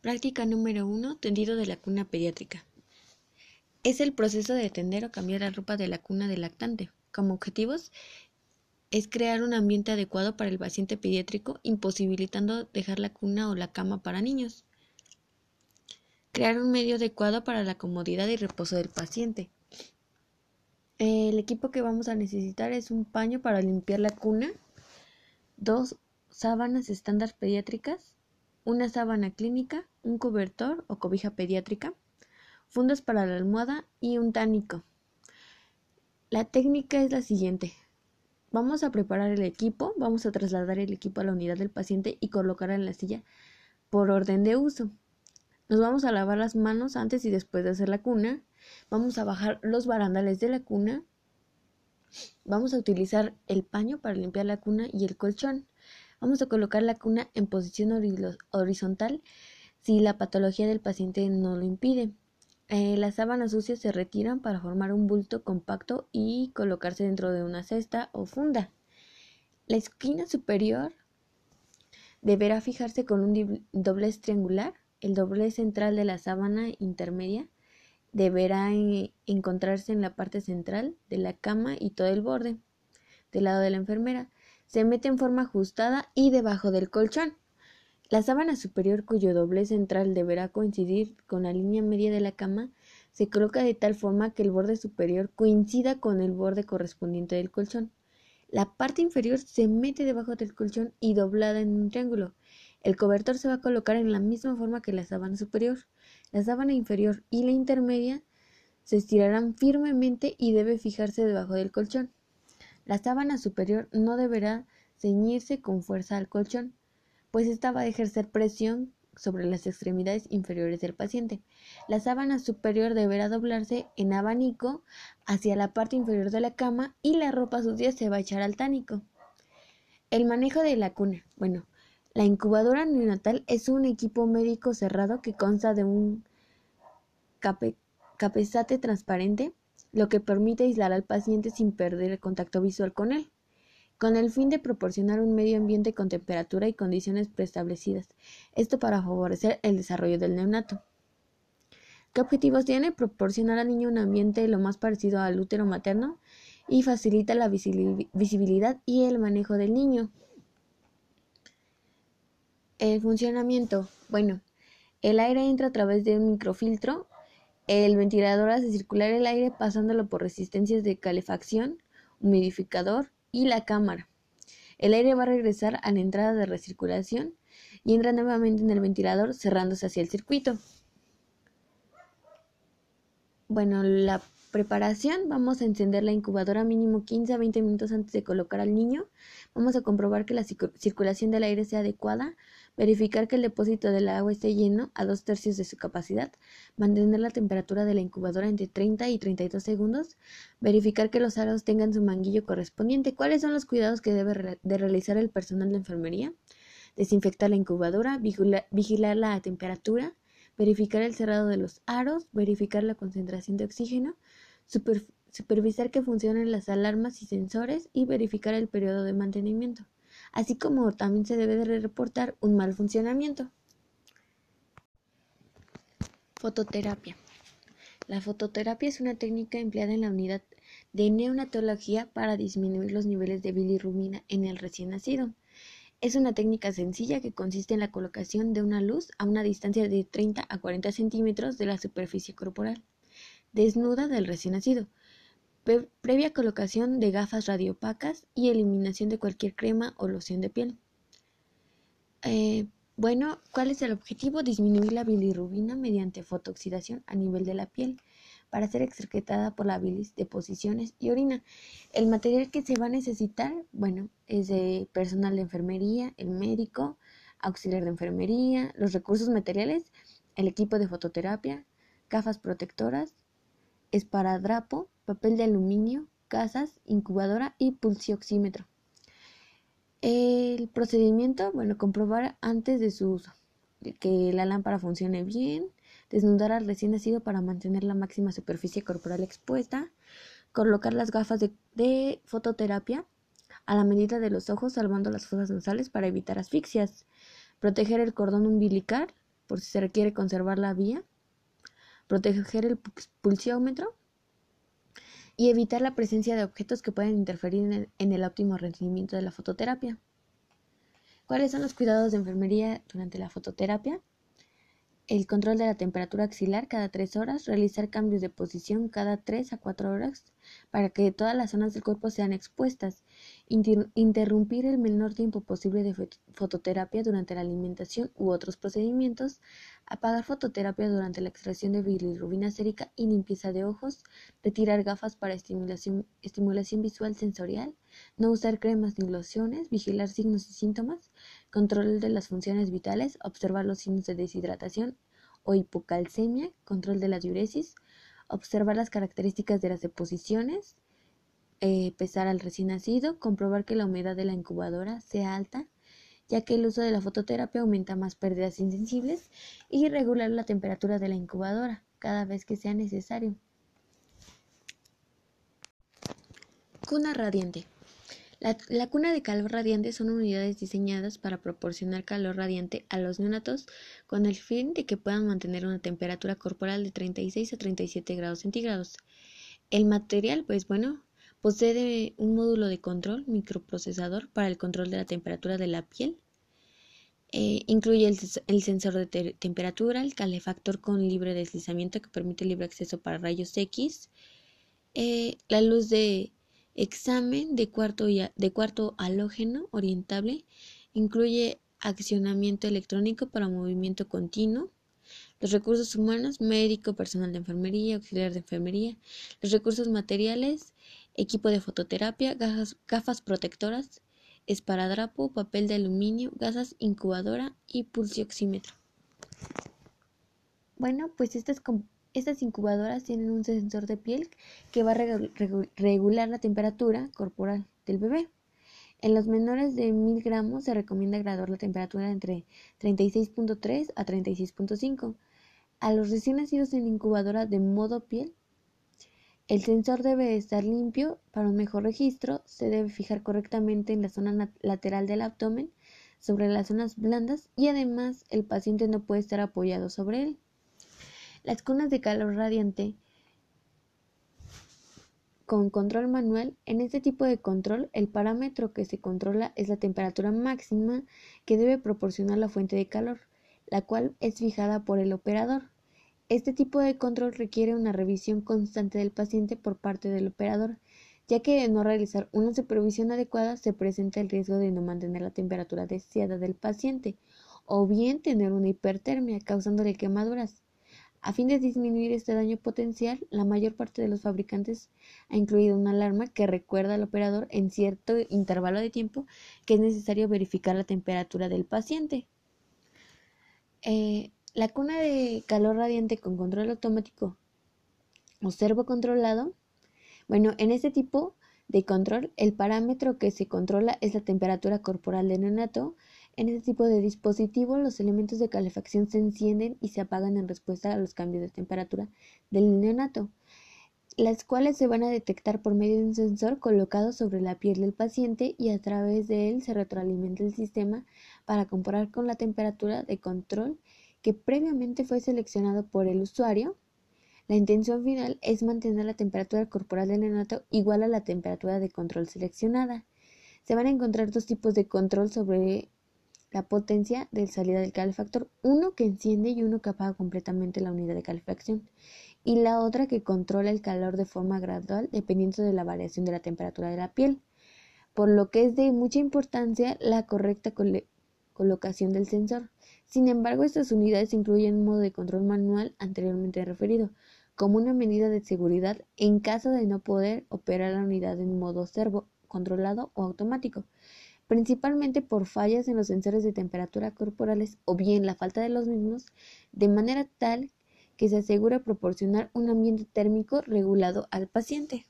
Práctica número 1. Tendido de la cuna pediátrica. Es el proceso de tender o cambiar la ropa de la cuna del lactante. Como objetivos es crear un ambiente adecuado para el paciente pediátrico, imposibilitando dejar la cuna o la cama para niños. Crear un medio adecuado para la comodidad y reposo del paciente. El equipo que vamos a necesitar es un paño para limpiar la cuna, dos sábanas estándar pediátricas, una sábana clínica, un cobertor o cobija pediátrica, fundas para la almohada y un tánico. La técnica es la siguiente. Vamos a preparar el equipo, vamos a trasladar el equipo a la unidad del paciente y colocar en la silla por orden de uso. Nos vamos a lavar las manos antes y después de hacer la cuna. Vamos a bajar los barandales de la cuna. Vamos a utilizar el paño para limpiar la cuna y el colchón. Vamos a colocar la cuna en posición horizontal si la patología del paciente no lo impide. Eh, las sábanas sucias se retiran para formar un bulto compacto y colocarse dentro de una cesta o funda. La esquina superior deberá fijarse con un doblez triangular. El doblez central de la sábana intermedia deberá eh, encontrarse en la parte central de la cama y todo el borde del lado de la enfermera se mete en forma ajustada y debajo del colchón. La sábana superior, cuyo doblez central deberá coincidir con la línea media de la cama, se coloca de tal forma que el borde superior coincida con el borde correspondiente del colchón. La parte inferior se mete debajo del colchón y doblada en un triángulo. El cobertor se va a colocar en la misma forma que la sábana superior. La sábana inferior y la intermedia se estirarán firmemente y debe fijarse debajo del colchón. La sábana superior no deberá ceñirse con fuerza al colchón, pues esta va a ejercer presión sobre las extremidades inferiores del paciente. La sábana superior deberá doblarse en abanico hacia la parte inferior de la cama y la ropa sucia se va a echar al tánico. El manejo de la cuna. Bueno, la incubadora neonatal es un equipo médico cerrado que consta de un capezate transparente lo que permite aislar al paciente sin perder el contacto visual con él, con el fin de proporcionar un medio ambiente con temperatura y condiciones preestablecidas, esto para favorecer el desarrollo del neonato. ¿Qué objetivos tiene? Proporcionar al niño un ambiente lo más parecido al útero materno y facilita la visibilidad y el manejo del niño. El funcionamiento. Bueno, el aire entra a través de un microfiltro el ventilador hace circular el aire pasándolo por resistencias de calefacción, humidificador y la cámara. El aire va a regresar a la entrada de recirculación y entra nuevamente en el ventilador cerrándose hacia el circuito. Bueno, la preparación, vamos a encender la incubadora mínimo 15 a 20 minutos antes de colocar al niño. Vamos a comprobar que la circulación del aire sea adecuada, verificar que el depósito del agua esté lleno a dos tercios de su capacidad, mantener la temperatura de la incubadora entre 30 y 32 segundos, verificar que los aros tengan su manguillo correspondiente. ¿Cuáles son los cuidados que debe de realizar el personal de enfermería? Desinfectar la incubadora, vigilar la temperatura, verificar el cerrado de los aros, verificar la concentración de oxígeno, supervisar que funcionen las alarmas y sensores y verificar el periodo de mantenimiento, así como también se debe de reportar un mal funcionamiento. Fototerapia. La fototerapia es una técnica empleada en la unidad de neonatología para disminuir los niveles de bilirrubina en el recién nacido. Es una técnica sencilla que consiste en la colocación de una luz a una distancia de 30 a 40 centímetros de la superficie corporal, desnuda del recién nacido, previa colocación de gafas radiopacas y eliminación de cualquier crema o loción de piel. Eh, bueno, ¿cuál es el objetivo? Disminuir la bilirrubina mediante fotooxidación a nivel de la piel para ser excretada por la bilis, deposiciones y orina. El material que se va a necesitar, bueno, es de personal de enfermería, el médico, auxiliar de enfermería, los recursos materiales, el equipo de fototerapia, gafas protectoras, esparadrapo, papel de aluminio, casas, incubadora y pulsioxímetro. El procedimiento, bueno, comprobar antes de su uso que la lámpara funcione bien, desnudar al recién nacido para mantener la máxima superficie corporal expuesta, colocar las gafas de, fototerapia a la medida de los ojos salvando las fosas nasales para evitar asfixias, proteger el cordón umbilical por si se requiere conservar la vía, proteger el pulsiómetro y evitar la presencia de objetos que pueden interferir en el, óptimo rendimiento de la fototerapia. ¿Cuáles son los cuidados de enfermería durante la fototerapia? El control de la temperatura axilar cada 3 horas, realizar cambios de posición cada 3 a 4 horas para que todas las zonas del cuerpo sean expuestas, interrumpir el menor tiempo posible de fototerapia durante la alimentación u otros procedimientos, apagar fototerapia durante la extracción de bilirrubina sérica y limpieza de ojos, retirar gafas para estimulación, estimulación visual sensorial, no usar cremas ni lociones, vigilar signos y síntomas, control de las funciones vitales, observar los signos de deshidratación o hipocalcemia, control de la diuresis, observar las características de las deposiciones, eh, pesar al recién nacido, comprobar que la humedad de la incubadora sea alta, ya que el uso de la fototerapia aumenta más pérdidas insensibles, y regular la temperatura de la incubadora cada vez que sea necesario. Cuna radiante. La, cuna de calor radiante son unidades diseñadas para proporcionar calor radiante a los neonatos con el fin de que puedan mantener una temperatura corporal de 36 a 37 grados centígrados. El material, pues bueno, posee un módulo de control microprocesador para el control de la temperatura de la piel. Eh, incluye el, sensor de temperatura, el calefactor con libre deslizamiento que permite libre acceso para rayos X, eh, la luz de Examen de cuarto, de cuarto halógeno orientable incluye accionamiento electrónico para movimiento continuo, los recursos humanos, médico, personal de enfermería, auxiliar de enfermería, los recursos materiales, equipo de fototerapia, gafas, gafas protectoras, esparadrapo, papel de aluminio, gasas incubadora y pulsioxímetro. Bueno, pues esta es estas incubadoras tienen un sensor de piel que va a regular la temperatura corporal del bebé. En los menores de 1000 gramos se recomienda graduar la temperatura entre 36.3 a 36.5. A los recién nacidos en incubadora de modo piel, el sensor debe estar limpio para un mejor registro. Se debe fijar correctamente en la zona lateral del abdomen, sobre las zonas blandas y además el paciente no puede estar apoyado sobre él. Las cunas de calor radiante con control manual, en este tipo de control el parámetro que se controla es la temperatura máxima que debe proporcionar la fuente de calor, la cual es fijada por el operador. Este tipo de control requiere una revisión constante del paciente por parte del operador, ya que de no realizar una supervisión adecuada se presenta el riesgo de no mantener la temperatura deseada del paciente o bien tener una hipertermia causándole quemaduras. A fin de disminuir este daño potencial, la mayor parte de los fabricantes ha incluido una alarma que recuerda al operador en cierto intervalo de tiempo que es necesario verificar la temperatura del paciente. Eh, la cuna de calor radiante con control automático o servo controlado. Bueno, en este tipo de control, el parámetro que se controla es la temperatura corporal del neonato en este tipo de dispositivo, los elementos de calefacción se encienden y se apagan en respuesta a los cambios de temperatura del neonato, las cuales se van a detectar por medio de un sensor colocado sobre la piel del paciente y a través de él se retroalimenta el sistema para comparar con la temperatura de control que previamente fue seleccionado por el usuario. La intención final es mantener la temperatura corporal del neonato igual a la temperatura de control seleccionada. Se van a encontrar dos tipos de control sobre la potencia de salida del calefactor, uno que enciende y uno que apaga completamente la unidad de calefacción, y la otra que controla el calor de forma gradual dependiendo de la variación de la temperatura de la piel, por lo que es de mucha importancia la correcta colocación del sensor. Sin embargo, estas unidades incluyen un modo de control manual anteriormente referido, como una medida de seguridad en caso de no poder operar la unidad en modo servo controlado o automático principalmente por fallas en los sensores de temperatura corporales o bien la falta de los mismos, de manera tal que se asegura proporcionar un ambiente térmico regulado al paciente.